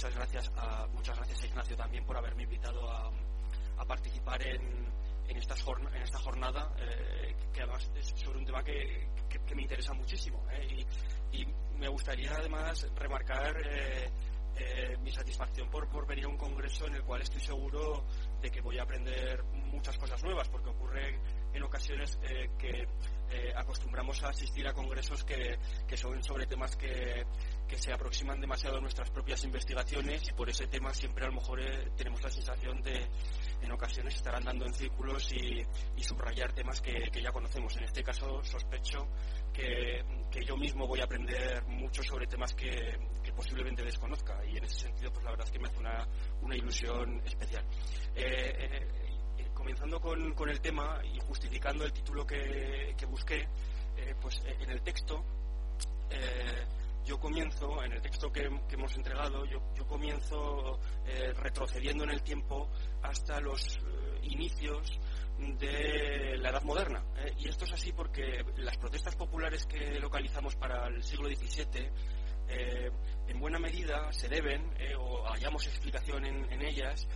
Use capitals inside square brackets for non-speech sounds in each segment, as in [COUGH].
muchas gracias a, muchas gracias Ignacio también por haberme invitado a, participar en, esta jornada, eh, que además es sobre un tema que, me interesa muchísimo. Eh, y, me gustaría además remarcar mi satisfacción por venir a un congreso en el cual estoy seguro de que voy a aprender muchas cosas nuevas, porque ocurre en ocasiones que acostumbramos a asistir a congresos que, que son sobre temas que, que se aproximan demasiado a nuestras propias investigaciones y por ese tema siempre a lo mejor eh, tenemos la sensación de en ocasiones estar andando en círculos y, subrayar temas que, ya conocemos. En este caso sospecho que, yo mismo voy a aprender mucho sobre temas que, posiblemente desconozca y en ese sentido pues la verdad es que me hace una, una ilusión especial. Eh, eh, comenzando con, con, el tema y justificando el título que, busqué, pues en el texto yo comienzo, en el texto que, hemos entregado, yo, comienzo eh, retrocediendo en el tiempo hasta los eh, inicios de la Edad Moderna. Eh, y esto es así porque las protestas populares que localizamos para el siglo XVII en buena medida se deben, o hallamos explicación en, ellas,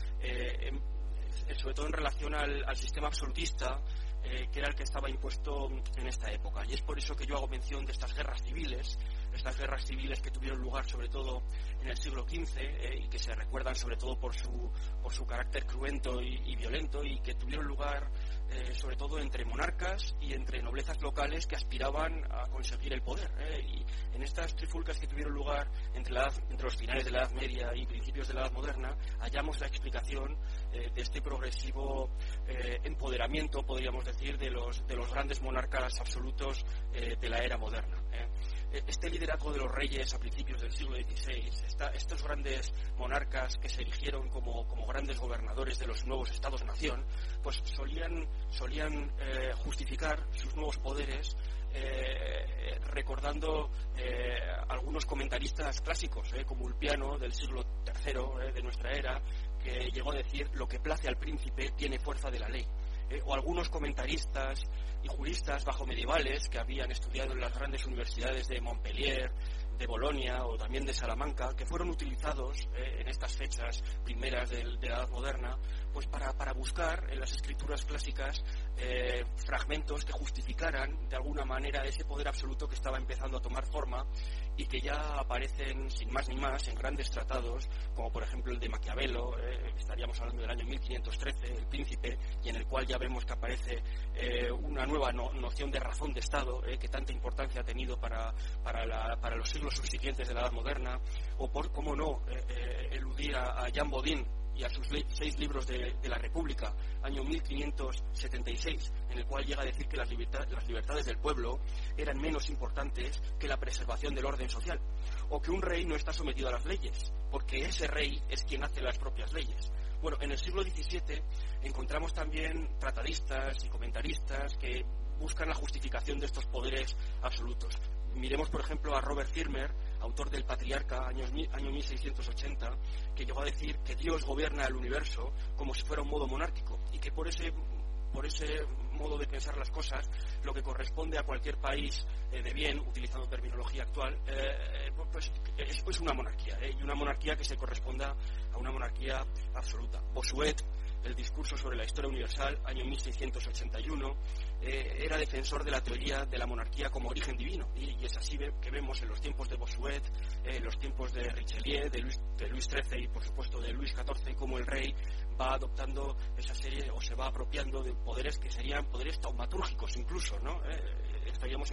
sobre todo en relación al sistema absolutista que era el que estaba impuesto en esta época. Y es por eso que yo hago mención de estas guerras civiles estas guerras civiles que tuvieron lugar sobre todo en el siglo XV eh, y que se recuerdan sobre todo por su, por su carácter cruento y, violento y que tuvieron lugar eh, sobre todo entre monarcas y entre noblezas locales que aspiraban a conseguir el poder. Eh, y en estas trifulcas que tuvieron lugar entre, entre los finales de la Edad Media y principios de la Edad Moderna, hallamos la explicación de este progresivo empoderamiento, podríamos decir, de los, de los grandes monarcas absolutos de la era moderna este liderazgo de los reyes a principios del siglo XVI, estos grandes monarcas que se eligieron como, grandes gobernadores de los nuevos estados-nación, pues solían, solían eh, justificar sus nuevos poderes eh, recordando eh, algunos comentaristas clásicos, como Ulpiano del siglo III de nuestra era, que llegó a decir lo que place al príncipe tiene fuerza de la ley. o algunos comentaristas y juristas bajo medievales que habían estudiado en las grandes universidades de Montpellier, de Bolonia o también de Salamanca, que fueron utilizados eh, en estas fechas primeras de, la Edad Moderna, pues para, para, buscar en las escrituras clásicas eh, fragmentos que justificaran de alguna manera ese poder absoluto que estaba empezando a tomar forma y que ya aparecen sin más ni más en grandes tratados, como por ejemplo el de Maquiavelo, eh, estaríamos hablando del año 1513, El Príncipe, y en el cual ya vemos que aparece una nueva noción de razón de Estado que tanta importancia ha tenido para, para, para los siglos los subsiguientes de la Edad Moderna, o por, cómo no, eh, eh, eludir a, Jean Bodin y a sus seis libros de, la República, año 1576, en el cual llega a decir que las, las, libertades del pueblo eran menos importantes que la preservación del orden social, o que un rey no está sometido a las leyes, porque ese rey es quien hace las propias leyes. Bueno, en el siglo XVII encontramos también tratadistas y comentaristas que buscan la justificación de estos poderes absolutos. Miremos, por ejemplo, a Robert Firmer, autor del Patriarca, año 1680, que llegó a decir que Dios gobierna el universo como si fuera un modo monárquico y que por ese, por ese modo de pensar las cosas, lo que corresponde a cualquier país eh, de bien, utilizando terminología actual, eh, pues, es, una monarquía, eh, y una monarquía que se corresponda a una monarquía absoluta. Bossuet el discurso sobre la historia universal, año 1681, eh, era defensor de la teoría de la monarquía como origen divino. Y, es así que vemos en los tiempos de Bossuet, en los tiempos de Richelieu, de Luis, de Luis XIII y por supuesto de Luis XIV, como el rey va adoptando esa serie o se va apropiando de poderes que serían poderes taumatúrgicos incluso, ¿no? Eh, estaríamos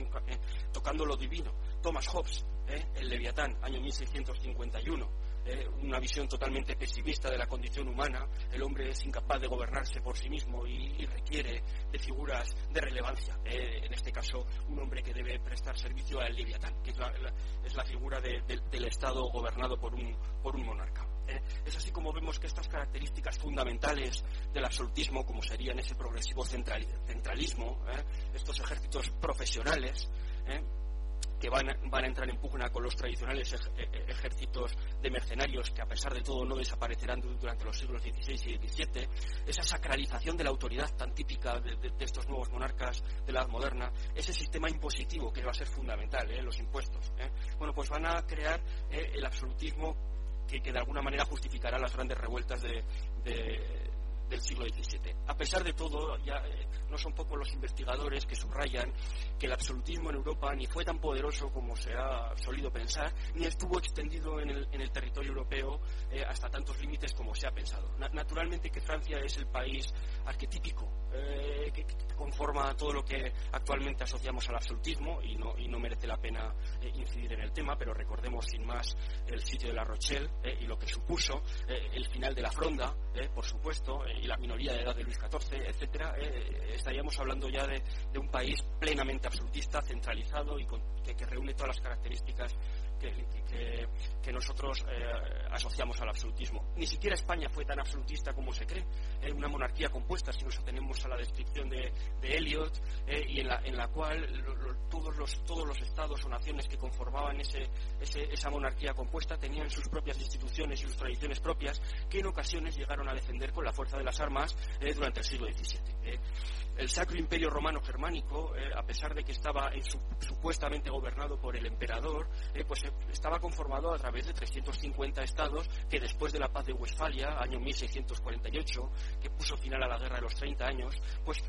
tocando lo divino. Thomas Hobbes, eh, el Leviatán, año 1651 eh, una visión totalmente pesimista de la condición humana. El hombre es incapaz de gobernarse por sí mismo y, requiere de figuras de relevancia. Eh, en este caso, un hombre que debe prestar servicio al Leviatán, que es la, figura del Estado gobernado por un, por un monarca. Eh, es así como vemos que estas características fundamentales del absolutismo, como serían ese progresivo centralismo, estos ejércitos profesionales, que van, a entrar en pugna con los tradicionales e, e, ejércitos de mercenarios que a pesar de todo no desaparecerán durante los siglos XVI y XVII, esa sacralización de la autoridad tan típica de, estos nuevos monarcas de la edad moderna, ese sistema impositivo que va a ser fundamental, ¿eh? los impuestos. ¿eh? Bueno, pues van a crear ¿eh? el absolutismo que, de alguna manera justificará las grandes revueltas de, del siglo XVII. A pesar de todo, ya eh, no son pocos los investigadores que subrayan que el absolutismo en Europa ni fue tan poderoso como se ha solido pensar, ni estuvo extendido en el, territorio europeo eh, hasta tantos límites como se ha pensado. naturalmente que Francia es el país arquetípico eh, que, conforma todo lo que actualmente asociamos al absolutismo y no, y no merece la pena incidir en el tema, pero recordemos sin más el sitio de La Rochelle y lo que supuso el final de la Fronda, por supuesto, y la minoría de edad de Luis XIV, etcétera, eh, estaríamos hablando ya de, un país plenamente absolutista, centralizado y que, reúne todas las características que, nosotros eh, asociamos al absolutismo. Ni siquiera España fue tan absolutista como se cree. Eh, una monarquía compuesta, si nos atenemos a la descripción de, de Eliot, y en la, en la cual todos, los, todos los estados o naciones que conformaban ese, esa monarquía compuesta tenían sus propias instituciones y sus tradiciones propias, que en ocasiones llegaron a defender con la fuerza de las armas eh, durante el siglo XVII. Eh. El Sacro Imperio Romano Germánico, eh, a pesar de que estaba supuestamente gobernado por el emperador, pues estaba conformado a través de 350 estados que después de la paz de Westfalia, año 1648, que puso final a la guerra de los 30 años, pues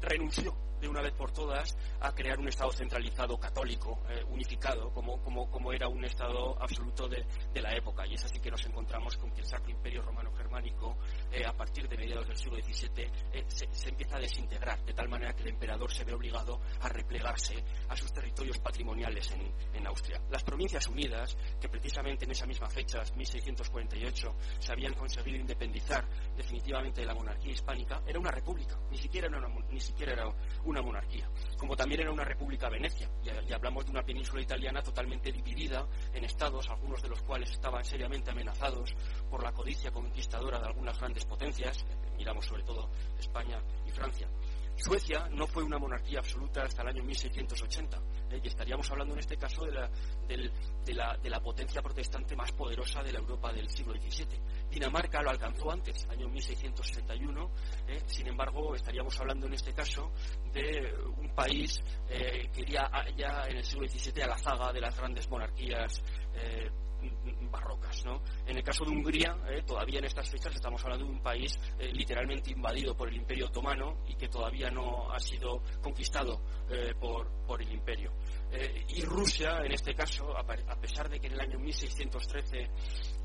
renunció de una vez por todas a crear un Estado centralizado católico, eh, unificado, como, como, como, era un Estado absoluto de, de, la época. Y es así que nos encontramos con que el Sacro Imperio Romano Germánico, eh, a partir de mediados del siglo XVII, eh, se, empieza a desintegrar, de tal manera que el emperador se ve obligado a replegarse a sus territorios patrimoniales en, en Austria. Las Provincias Unidas, que precisamente en esa misma fecha, 1648, se habían conseguido independizar definitivamente de la monarquía hispánica, era una república, ni siquiera era una, ni siquiera era una monarquía, como también era una república Venecia. Y, hablamos de una península italiana totalmente dividida en estados, algunos de los cuales estaban seriamente amenazados por la codicia conquistadora de algunas grandes potencias, miramos sobre todo España y Francia. Suecia no fue una monarquía absoluta hasta el año 1680 ¿eh? y estaríamos hablando en este caso de la, de, la, potencia protestante más poderosa de la Europa del siglo XVII. Dinamarca lo alcanzó antes, año 1661, ¿eh? sin embargo estaríamos hablando en este caso de un país eh, que ya en el siglo XVII a la zaga de las grandes monarquías barrocas. ¿no? En el caso de Hungría, eh, todavía en estas fechas estamos hablando de un país eh, literalmente invadido por el Imperio Otomano y que todavía no ha sido conquistado eh, por, por, el Imperio. y Rusia, en este caso, a, pesar de que en el año 1613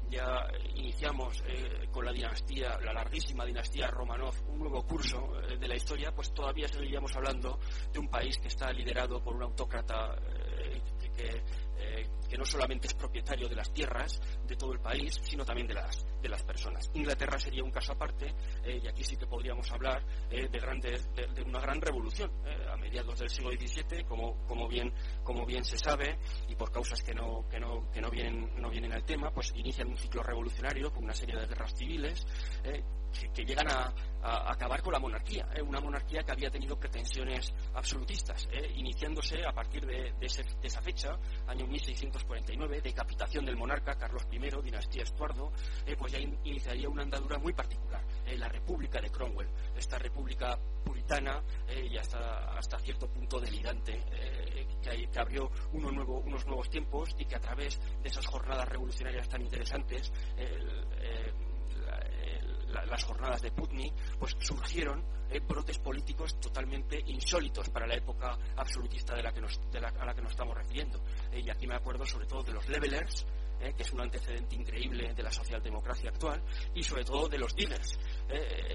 ya iniciamos con la dinastía, la larguísima dinastía Romanov, un nuevo curso de la historia, pues todavía seguiríamos hablando de un país que está liderado por un autócrata que que no solamente es propietario de las tierras de todo el país, sino también de las, de las personas. Inglaterra sería un caso aparte, eh, y aquí sí que podríamos hablar eh, de, grandes, de, una gran revolución eh, a mediados del siglo XVII, como, bien, se sabe, y por causas que no, que vienen, al tema, pues inician un ciclo revolucionario con una serie de guerras civiles que, llegan a, acabar con la monarquía, ¿eh? una monarquía que había tenido pretensiones absolutistas, ¿eh? iniciándose a partir de, esa fecha, 1649, decapitación del monarca Carlos I, dinastía Estuardo, ¿eh? pues ya iniciaría una andadura muy particular, la República de Cromwell, esta república puritana y hasta, cierto punto delirante, que, que, abrió unos nuevos tiempos y que a través de esas jornadas revolucionarias tan interesantes, las jornadas de Putney, pues surgieron eh, brotes políticos totalmente insólitos para la época absolutista de la que nos, a la que nos estamos refiriendo. Eh, y aquí me acuerdo sobre todo de los levelers, eh, que es un antecedente increíble de la socialdemocracia actual, y sobre todo de los dealers,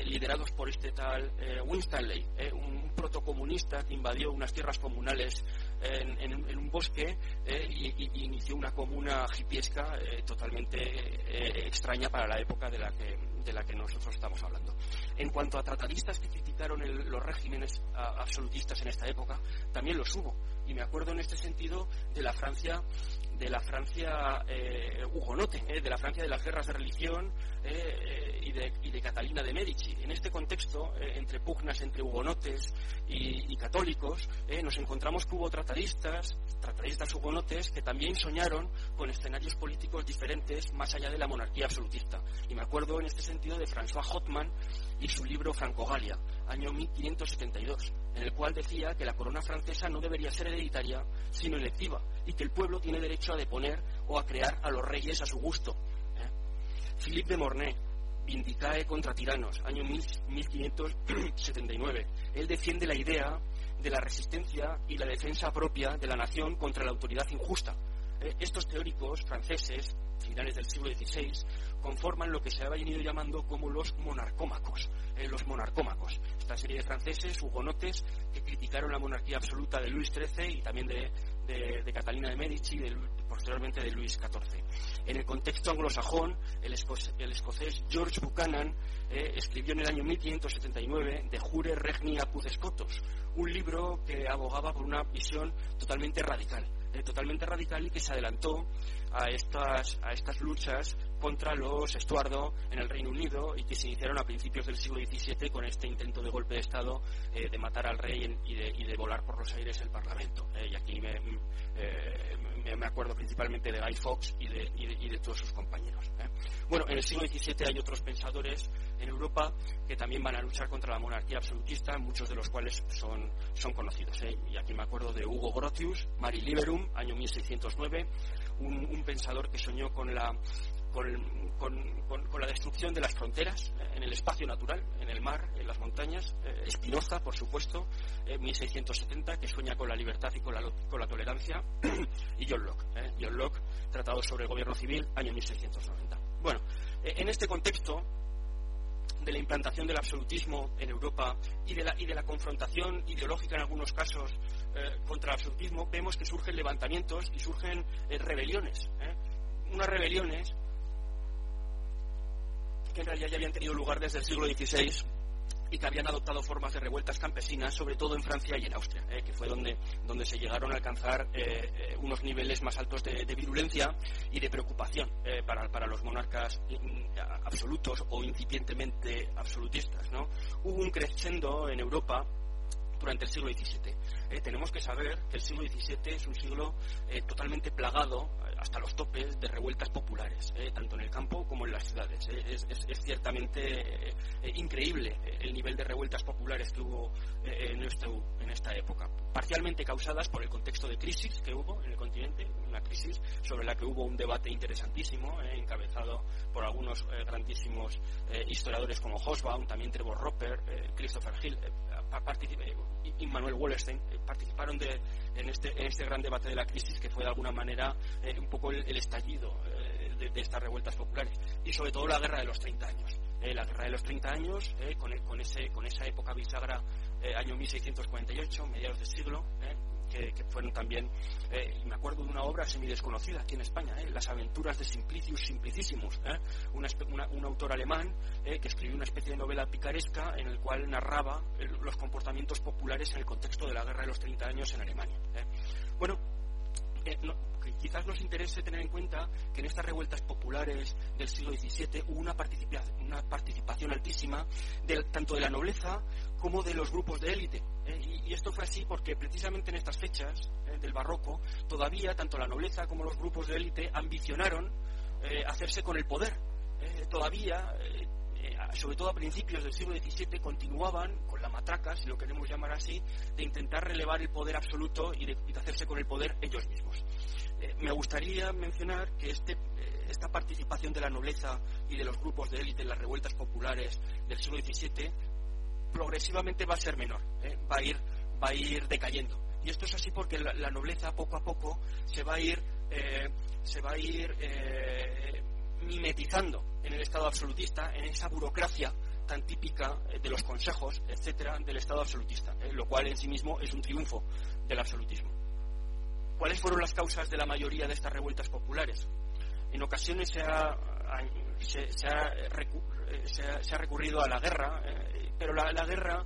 liderados por este tal Winstanley, un protocomunista que invadió unas tierras comunales en, un bosque y, inició una comuna hipiesca totalmente extraña para la época de la que de la que nosotros estamos hablando. En cuanto a tratadistas que criticaron los regímenes absolutistas en esta época, también los hubo. Y me acuerdo en este sentido de la Francia de la Francia eh, hugonote, eh, de la Francia de las guerras de religión eh, y, de, Catalina de Medici. En este contexto, entre pugnas entre hugonotes y, católicos, nos encontramos que hubo tratadistas, tratadistas hugonotes, que también soñaron con escenarios políticos diferentes más allá de la monarquía absolutista. Y me acuerdo en este sentido de François Hotman y su libro Franco-Galia, año 1572 en el cual decía que la corona francesa no debería ser hereditaria, sino electiva, y que el pueblo tiene derecho a deponer o a crear a los reyes a su gusto. ¿eh? Philippe de Mornay, Vindicae contra tiranos, año 1579. Él defiende la idea de la resistencia y la defensa propia de la nación contra la autoridad injusta. Eh, estos teóricos franceses, finales del siglo XVI, conforman lo que se ha venido llamando como los monarcómacos. Eh, los monarcómacos, esta serie de franceses, hugonotes, que criticaron la monarquía absoluta de Luis XIII y también de, Catalina de Medici y posteriormente de Luis XIV. En el contexto anglosajón, el, escocés George Buchanan eh, escribió en el año 1579 De Jure Regni Apud Scotos, un libro que abogaba por una visión totalmente radical, eh, totalmente radical y que se adelantó a estas, a estas luchas contra los Estuardo en el Reino Unido y que se iniciaron a principios del siglo XVII con este intento de golpe de Estado eh, de matar al rey y de, volar por los aires el Parlamento. y aquí me, me, acuerdo principalmente de Guy Fawkes y de, y de, todos sus compañeros. ¿eh? Bueno, en el siglo XVII hay otros pensadores en Europa que también van a luchar contra la monarquía absolutista, muchos de los cuales son, son conocidos. ¿eh? Y aquí me acuerdo de Hugo Grotius, Mari Liberum, año 1609, un, un pensador que soñó con la con, la destrucción de las fronteras eh, en el espacio natural, en el mar, en las montañas. Eh, Espinoza, por supuesto, en 1670, que sueña con la libertad y con la, con la tolerancia. [COUGHS] y John Locke, eh, John Locke, Tratado sobre el Gobierno Civil, año 1690. Bueno, en este contexto de la implantación del absolutismo en Europa y de la, y de la confrontación ideológica en algunos casos contra el absolutismo, vemos que surgen levantamientos y surgen rebeliones. Unas rebeliones que en realidad ya habían tenido lugar desde el siglo XVI y que habían adoptado formas de revueltas campesinas, sobre todo en Francia y en Austria, eh, que fue donde, donde se llegaron a alcanzar eh, eh, unos niveles más altos de, virulencia y de preocupación para, para, los monarcas absolutos o incipientemente absolutistas. ¿no? Hubo un crescendo en Europa durante el siglo XVII. Eh, tenemos que saber que el siglo XVII es un siglo eh, totalmente plagado eh, hasta los topes de revueltas populares, tanto en el campo como en las ciudades. Es, ciertamente increíble el nivel de revueltas populares que hubo en, este, en esta época, parcialmente causadas por el contexto de crisis que hubo en el continente, una crisis sobre la que hubo un debate interesantísimo, encabezado por algunos grandísimos historiadores como Hosbaum, también Trevor Roper, Christopher Hill, y Manuel Wallerstein eh, participaron en, este, en este gran debate de la crisis que fue de alguna manera eh, un poco el, estallido eh, de, estas revueltas populares y sobre todo la guerra de los 30 años. la guerra de los 30 años, con, con, ese, con esa época bisagra, año 1648, mediados del siglo, que, fueron también, eh, me acuerdo de una obra semidesconocida aquí en España, eh, Las aventuras de Simplicius Simplicissimus, eh, un autor alemán que escribió una especie de novela picaresca en el cual narraba los comportamientos populares en el contexto de la guerra de los 30 años en Alemania. Bueno, quizás nos interese tener en cuenta que en estas revueltas populares del siglo XVII hubo una, participación altísima tanto de la nobleza como de los grupos de élite. ¿eh? Y, esto fue así porque precisamente en estas fechas ¿eh? del barroco todavía tanto la nobleza como los grupos de élite ambicionaron eh, hacerse con el poder. todavía sobre todo a principios del siglo XVII, continuaban con la matraca, si lo queremos llamar así, de intentar relevar el poder absoluto y de, hacerse con el poder ellos mismos. Eh, me gustaría mencionar que este, eh, esta participación de la nobleza y de los grupos de élite en las revueltas populares del siglo XVII progresivamente va a ser menor, eh, va, a ir, va a ir decayendo. Y esto es así porque la, nobleza poco a poco se va a ir, se va a ir mimetizando en el Estado absolutista, en esa burocracia tan típica eh, de los consejos, etcétera, del Estado absolutista, eh, lo cual en sí mismo es un triunfo del absolutismo. ¿Cuáles fueron las causas de la mayoría de estas revueltas populares? En ocasiones se ha, se, ha, recurrido a la guerra, eh, pero la, guerra,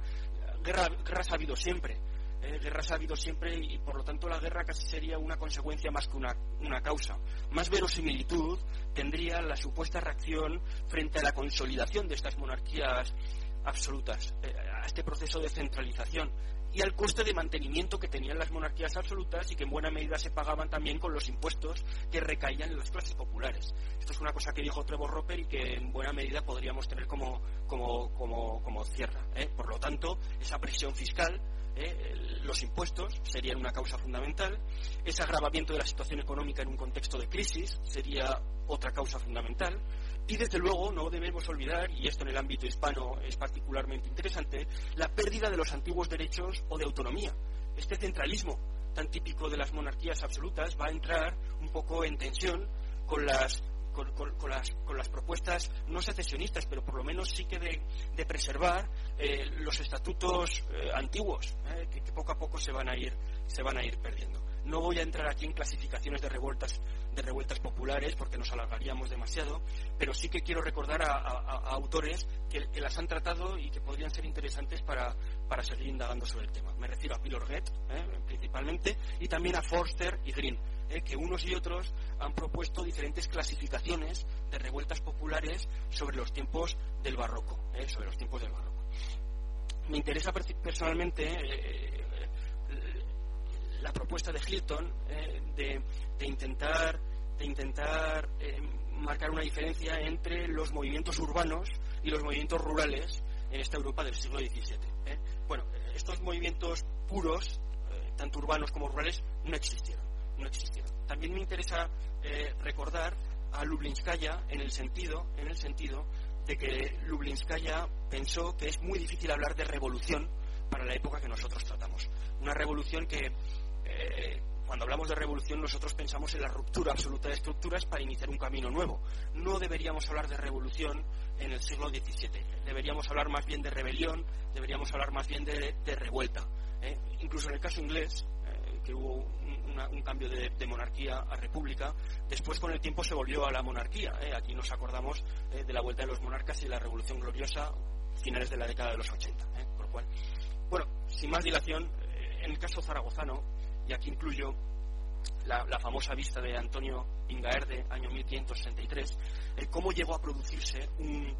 guerra, guerra ha habido siempre eh, guerras ha habido siempre y por lo tanto la guerra casi sería una consecuencia más que una, una causa. Más verosimilitud tendría la supuesta reacción frente a la consolidación de estas monarquías absolutas, eh, a este proceso de centralización y al coste de mantenimiento que tenían las monarquías absolutas y que en buena medida se pagaban también con los impuestos que recaían en las clases populares. Esto es una cosa que dijo Trevor Roper y que en buena medida podríamos tener como, como, como, como cierra. ¿eh? Por lo tanto, esa presión fiscal los impuestos serían una causa fundamental, ese agravamiento de la situación económica en un contexto de crisis sería otra causa fundamental, y desde luego no debemos olvidar, y esto en el ámbito hispano es particularmente interesante, la pérdida de los antiguos derechos o de autonomía. Este centralismo tan típico de las monarquías absolutas va a entrar un poco en tensión con las con, las, propuestas no secesionistas, pero por lo menos sí que de, preservar eh, los estatutos eh, antiguos, eh, que, poco a poco se van a ir, se van a ir perdiendo. No voy a entrar aquí en clasificaciones de revueltas, de revueltas populares porque nos alargaríamos demasiado, pero sí que quiero recordar a, autores que, las han tratado y que podrían ser interesantes para, para seguir indagando sobre el tema. Me refiero a Pilorget, principalmente, y también a Forster y Green ¿eh? que unos y otros han propuesto diferentes clasificaciones de revueltas populares sobre los tiempos del barroco, ¿eh? sobre los tiempos del barroco. Me interesa personalmente eh, la propuesta de Hilton de, intentar, de intentar marcar una diferencia entre los movimientos urbanos y los movimientos rurales en esta Europa del siglo XVII. Bueno, estos movimientos puros, tanto urbanos como rurales, no existieron no También me interesa eh, recordar a Lublinskaya en el sentido, en el sentido de que Lublinskaya pensó que es muy difícil hablar de revolución para la época que nosotros tratamos. Una revolución que, eh, cuando hablamos de revolución, nosotros pensamos en la ruptura absoluta de estructuras para iniciar un camino nuevo. No deberíamos hablar de revolución en el siglo XVII. Deberíamos hablar más bien de rebelión, deberíamos hablar más bien de, revuelta. ¿eh? Incluso en el caso inglés, que hubo un cambio de, monarquía a república. Después, con el tiempo, se volvió a la monarquía. ¿eh? Aquí nos acordamos eh, de la vuelta de los monarcas y la Revolución Gloriosa, finales de la década de los 80. ¿eh? Por cual, bueno, sin más dilación, en el caso zaragozano, y aquí incluyo la, famosa vista de Antonio Ingaerde, año 1563, cómo llegó a producirse un,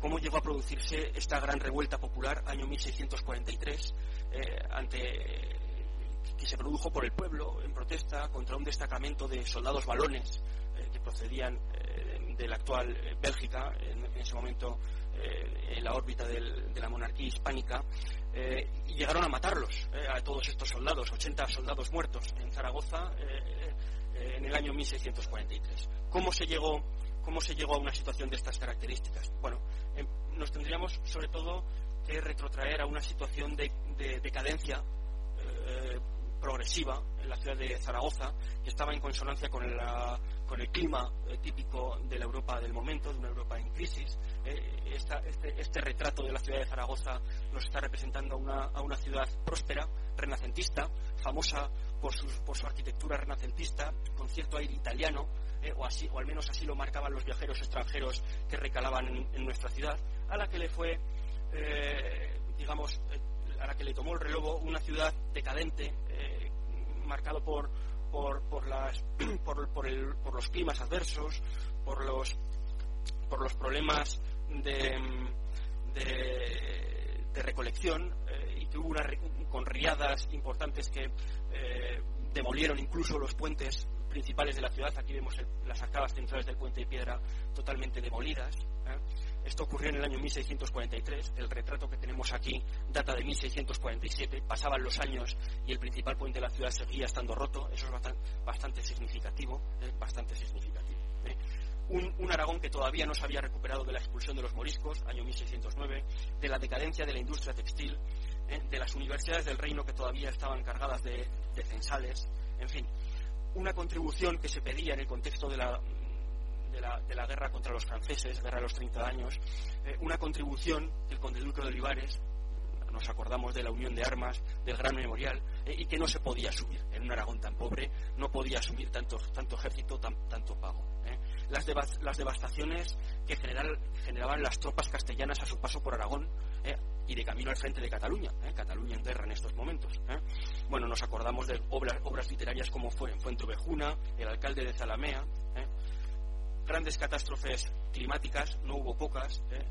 cómo llegó a producirse esta gran revuelta popular, año 1643, ante que se produjo por el pueblo en protesta contra un destacamento de soldados balones eh, que procedían eh, de la actual eh, Bélgica, en, ese momento en la órbita de la monarquía hispánica, y llegaron a matarlos, a todos estos soldados, 80 soldados muertos en Zaragoza en el año 1643. ¿Cómo se llegó, cómo se llegó a una situación de estas características? Bueno, nos tendríamos sobre todo que retrotraer a una situación de decadencia progresiva en la ciudad de Zaragoza, que estaba en consonancia con el, con el clima eh, típico de la Europa del momento, de una Europa en crisis. Eh, este, este, retrato de la ciudad de Zaragoza nos está representando a una, a una ciudad próspera, renacentista, famosa por, por su arquitectura renacentista, con cierto aire italiano, eh, o, así, o al menos así lo marcaban los viajeros extranjeros que recalaban en, nuestra ciudad, a la que le fue, digamos, a la que le tomó el relevo una ciudad decadente, eh, marcado por, por, [CLEARS THROAT] los climas adversos, por los, por los problemas de, recolección eh, y que hubo una, con riadas importantes que eh, demolieron incluso los puentes principales de la ciudad. Aquí vemos las arcadas centrales del puente de piedra totalmente demolidas. Esto ocurrió en el año 1643. El retrato que tenemos aquí data de 1647. Pasaban los años y el principal puente de la ciudad seguía estando roto. Eso es bastante, significativo. ¿eh? bastante significativo. ¿eh? Un, Aragón que todavía no se había recuperado de la expulsión de los moriscos, año 1609, de la decadencia de la industria textil, ¿eh? de las universidades del reino que todavía estaban cargadas de censales, en fin, una contribución que se pedía en el contexto de la de la, guerra contra los franceses, guerra de los 30 años, eh, una contribución del conde Duque de Olivares, nos acordamos de la unión de armas, del gran memorial, eh, y que no se podía subir. En un Aragón tan pobre no podía subir tanto, tanto ejército, tanto pago. Eh. Las, las, devastaciones que generaban las tropas castellanas a su paso por Aragón y de camino al frente de Cataluña, Cataluña en guerra en estos momentos. Bueno, nos acordamos de obras, obras literarias como fue en Fuente Ovejuna, el alcalde de Zalamea, grandes catástrofes climáticas, no hubo pocas. ¿eh?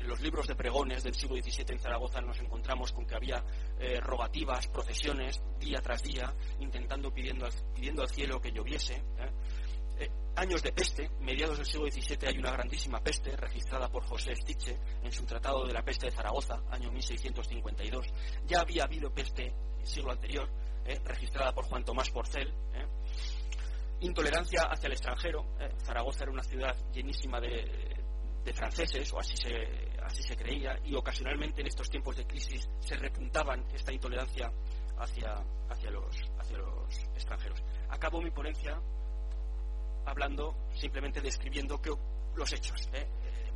En los libros de pregones del siglo XVII en Zaragoza nos encontramos con que había eh, rogativas, procesiones, día tras día, intentando, pidiendo al, cielo que lloviese. ¿eh? años de peste, mediados del siglo XVII hay una grandísima peste registrada por José Stiche en su Tratado de la Peste de Zaragoza, año 1652. Ya había habido peste el siglo anterior, registrada por Juan Tomás Porcel. Intolerancia hacia el extranjero. Zaragoza era una ciudad llenísima de, franceses, o así se, así se creía, y ocasionalmente en estos tiempos de crisis se repuntaban esta intolerancia hacia, los, extranjeros. Acabo mi ponencia hablando, simplemente describiendo los hechos. ¿eh?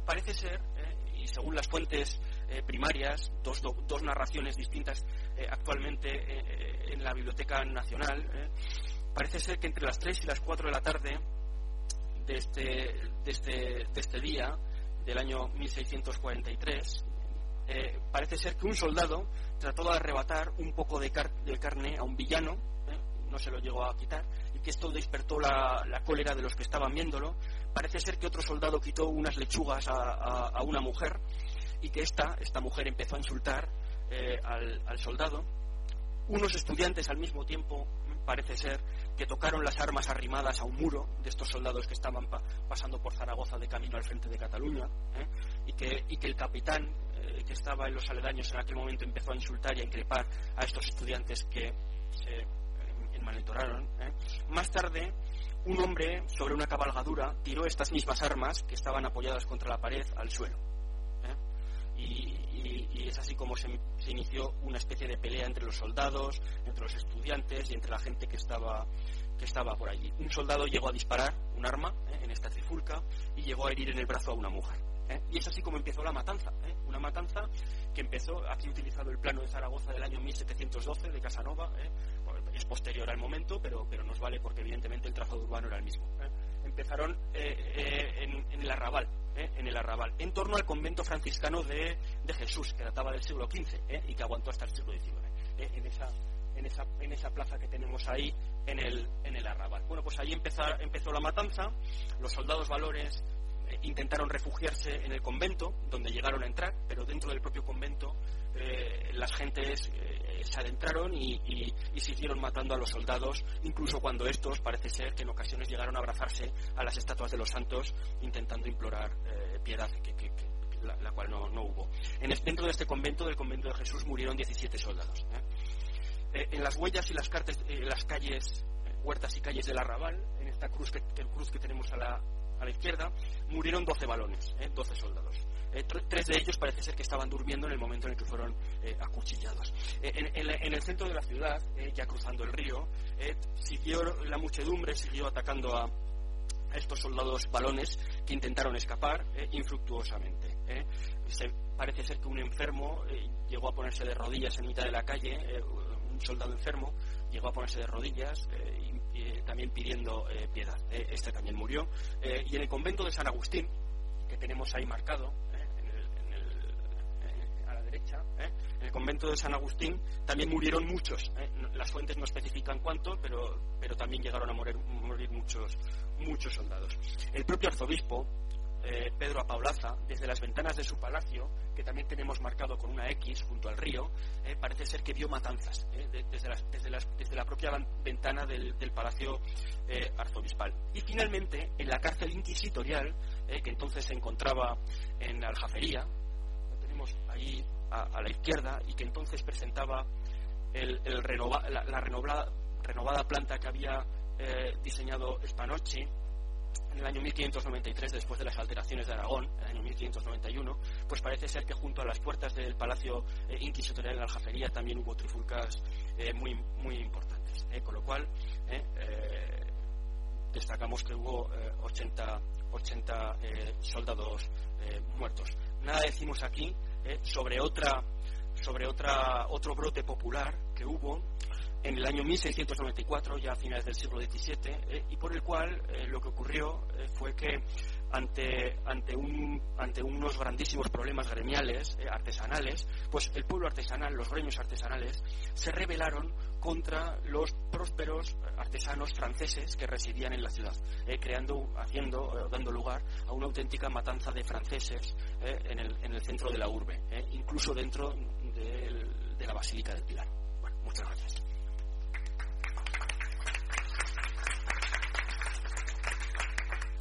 parece ser, ¿eh? y según las fuentes eh, primarias, dos, dos, narraciones distintas actualmente en la Biblioteca Nacional, parece ser que entre las 3 y las 4 de la tarde de este, de este, de este día, del año 1643, eh, parece ser que un soldado trató de arrebatar un poco de, carne a un villano, eh, no se lo llegó a quitar, y que esto despertó la, cólera de los que estaban viéndolo. Parece ser que otro soldado quitó unas lechugas a, una mujer y que esta, esta mujer empezó a insultar eh, al soldado. Unos estudiantes al mismo tiempo parece ser que tocaron las armas arrimadas a un muro de estos soldados que estaban pasando por Zaragoza de camino al frente de Cataluña ¿eh? y, que, y, que, el capitán eh, que estaba en los aledaños en aquel momento empezó a insultar y a increpar a estos estudiantes que se eh, enmanetoraron. Más tarde, un hombre sobre una cabalgadura tiró estas mismas armas que estaban apoyadas contra la pared al suelo. Y, y, es así como se, inició una especie de pelea entre los soldados, entre los estudiantes y entre la gente que estaba, que estaba por allí. Un soldado llegó a disparar un arma ¿eh? en esta trifulca y llegó a herir en el brazo a una mujer. ¿Eh? Y es así como empezó la matanza. ¿eh? Una matanza que empezó, aquí utilizado el plano de Zaragoza del año 1712 de Casanova, es posterior al momento, pero, pero nos vale porque evidentemente el trazado urbano era el mismo. Empezaron en, en el arrabal, ¿eh? en el arrabal, en torno al convento franciscano de, Jesús, que databa del siglo XV ¿eh? y que aguantó hasta el siglo XIX, ¿eh? en, esa, en, esa, en esa plaza que tenemos ahí en el, en el arrabal. Bueno, pues ahí empezó, empezó la matanza, los soldados valores intentaron refugiarse en el convento, donde llegaron a entrar, pero dentro del propio convento las gentes se adentraron y, siguieron matando a los soldados, incluso cuando estos parece ser que en ocasiones llegaron a abrazarse a las estatuas de los santos intentando implorar eh, piedad, que, la, cual no, hubo. En el centro de este convento, del convento de Jesús, murieron 17 soldados. ¿eh? Eh, en las huellas y las, cartas, las calles, huertas y calles del arrabal, en esta cruz que, cruz que tenemos a la, a la izquierda, murieron 12 balones, 12 soldados. Eh, tres de ellos parece ser que estaban durmiendo en el momento en el que fueron eh, acuchillados. Eh, en, el centro de la ciudad, ya cruzando el río, siguió la muchedumbre, siguió atacando a, estos soldados balones que intentaron escapar infructuosamente. parece ser que un enfermo llegó a ponerse de rodillas en mitad de la calle, un soldado enfermo llegó a ponerse de rodillas y, también pidiendo piedad. este también murió. y en el convento de San Agustín, que tenemos ahí marcado, ¿eh? En el convento de San Agustín también murieron muchos. ¿eh? Las fuentes no especifican cuánto, pero, pero también llegaron a morir, morir muchos, muchos soldados. El propio arzobispo, eh, Pedro Apaulaza, desde las ventanas de su palacio, que también tenemos marcado con una X junto al río, parece ser que vio matanzas desde, desde, la propia ventana del, palacio arzobispal. Y finalmente, en la cárcel inquisitorial, que entonces se encontraba en Aljafería, lo tenemos ahí a, la izquierda y que entonces presentaba el, la, renovada, renovada, planta que había eh, diseñado Spanocchi en el año 1593, después de las alteraciones de Aragón, en el año 1591, pues parece ser que junto a las puertas del Palacio eh, Inquisitorial en Aljafería también hubo trifulcas eh, muy, muy importantes. con lo cual, destacamos que hubo 80, 80 soldados muertos. Nada decimos aquí eh, sobre otra sobre otra otro brote popular que hubo en el año 1694, ya a finales del siglo XVII, eh, y por el cual eh, lo que ocurrió fue que ante, ante, un, ante unos grandísimos problemas gremiales, artesanales, pues el pueblo artesanal, los gremios artesanales, se rebelaron contra los prósperos artesanos franceses que residían en la ciudad, eh, creando, haciendo, eh, dando lugar a una auténtica matanza de franceses eh, en, el, en, el, centro de la urbe, incluso dentro de la Basílica del Pilar. Bueno, muchas gracias.